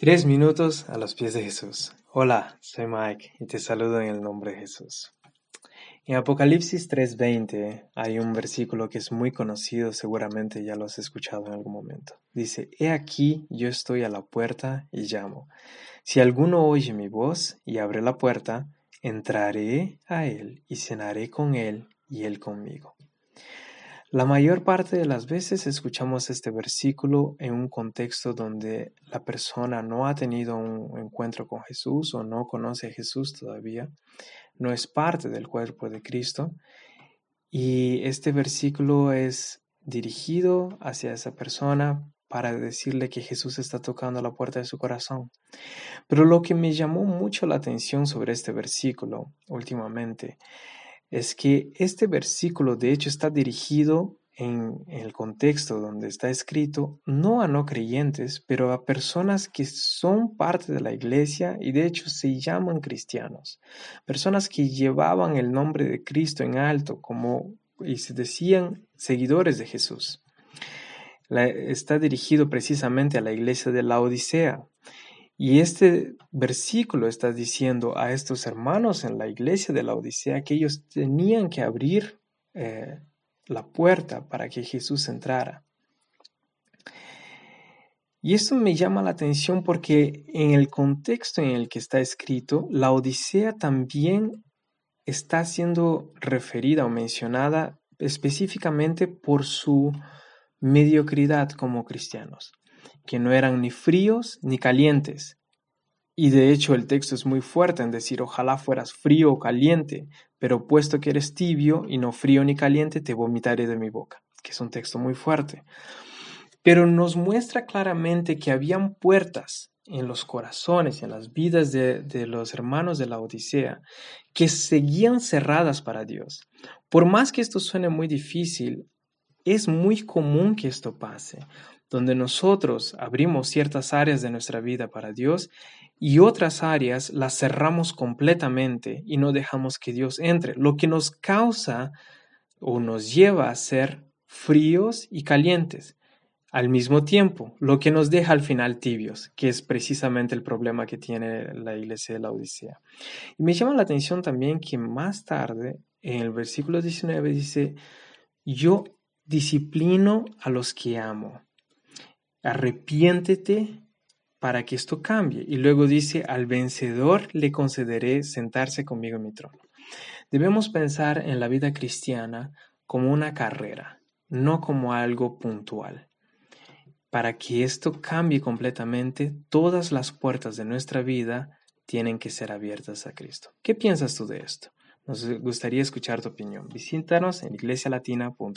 Tres minutos a los pies de Jesús. Hola, soy Mike y te saludo en el nombre de Jesús. En Apocalipsis 3:20 hay un versículo que es muy conocido, seguramente ya lo has escuchado en algún momento. Dice, He aquí yo estoy a la puerta y llamo. Si alguno oye mi voz y abre la puerta, entraré a él y cenaré con él y él conmigo. La mayor parte de las veces escuchamos este versículo en un contexto donde la persona no ha tenido un encuentro con Jesús o no conoce a Jesús todavía, no es parte del cuerpo de Cristo. Y este versículo es dirigido hacia esa persona para decirle que Jesús está tocando la puerta de su corazón. Pero lo que me llamó mucho la atención sobre este versículo últimamente es que este versículo de hecho está dirigido en el contexto donde está escrito, no a no creyentes, pero a personas que son parte de la iglesia y de hecho se llaman cristianos, personas que llevaban el nombre de Cristo en alto como y se decían seguidores de Jesús. está dirigido precisamente a la iglesia de la Odisea, y este versículo está diciendo a estos hermanos en la iglesia de la Odisea que ellos tenían que abrir eh, la puerta para que Jesús entrara. Y esto me llama la atención porque en el contexto en el que está escrito, la Odisea también está siendo referida o mencionada específicamente por su mediocridad como cristianos que no eran ni fríos ni calientes. Y de hecho el texto es muy fuerte en decir ojalá fueras frío o caliente, pero puesto que eres tibio y no frío ni caliente, te vomitaré de mi boca, que es un texto muy fuerte. Pero nos muestra claramente que habían puertas en los corazones y en las vidas de, de, los hermanos de la Odisea que seguían cerradas para Dios. Por más que esto suene muy difícil, es muy común que esto pase donde nosotros abrimos ciertas áreas de nuestra vida para Dios y otras áreas las cerramos completamente y no dejamos que Dios entre, lo que nos causa o nos lleva a ser fríos y calientes al mismo tiempo, lo que nos deja al final tibios, que es precisamente el problema que tiene la iglesia de la Odisea. Y me llama la atención también que más tarde, en el versículo 19, dice, yo disciplino a los que amo arrepiéntete para que esto cambie. Y luego dice, al vencedor le concederé sentarse conmigo en mi trono. Debemos pensar en la vida cristiana como una carrera, no como algo puntual. Para que esto cambie completamente, todas las puertas de nuestra vida tienen que ser abiertas a Cristo. ¿Qué piensas tú de esto? Nos gustaría escuchar tu opinión. Visítanos en iglesialatina.com.